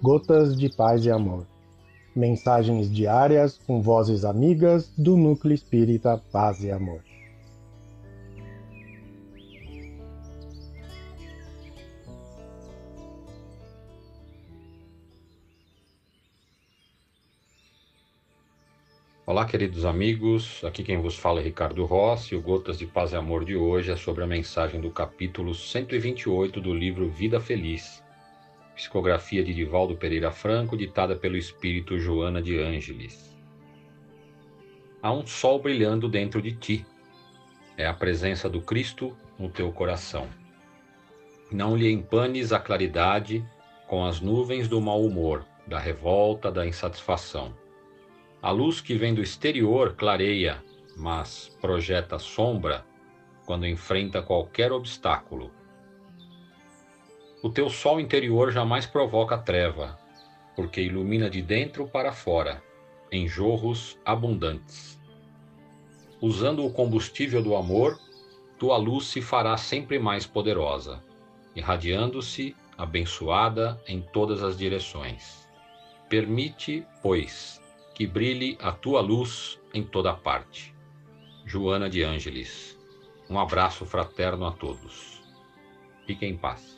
Gotas de Paz e Amor. Mensagens diárias com vozes amigas do Núcleo Espírita Paz e Amor. Olá, queridos amigos. Aqui quem vos fala é Ricardo Rossi. O Gotas de Paz e Amor de hoje é sobre a mensagem do capítulo 128 do livro Vida Feliz, psicografia de Divaldo Pereira Franco, ditada pelo espírito Joana de Ângeles. Há um sol brilhando dentro de ti. É a presença do Cristo no teu coração. Não lhe empanes a claridade com as nuvens do mau humor, da revolta, da insatisfação a luz que vem do exterior clareia, mas projeta sombra quando enfrenta qualquer obstáculo. O teu sol interior jamais provoca treva, porque ilumina de dentro para fora, em jorros abundantes. Usando o combustível do amor, tua luz se fará sempre mais poderosa, irradiando-se, abençoada em todas as direções. Permite, pois, que brilhe a tua luz em toda parte. Joana de Ângeles. Um abraço fraterno a todos. Fiquem em paz.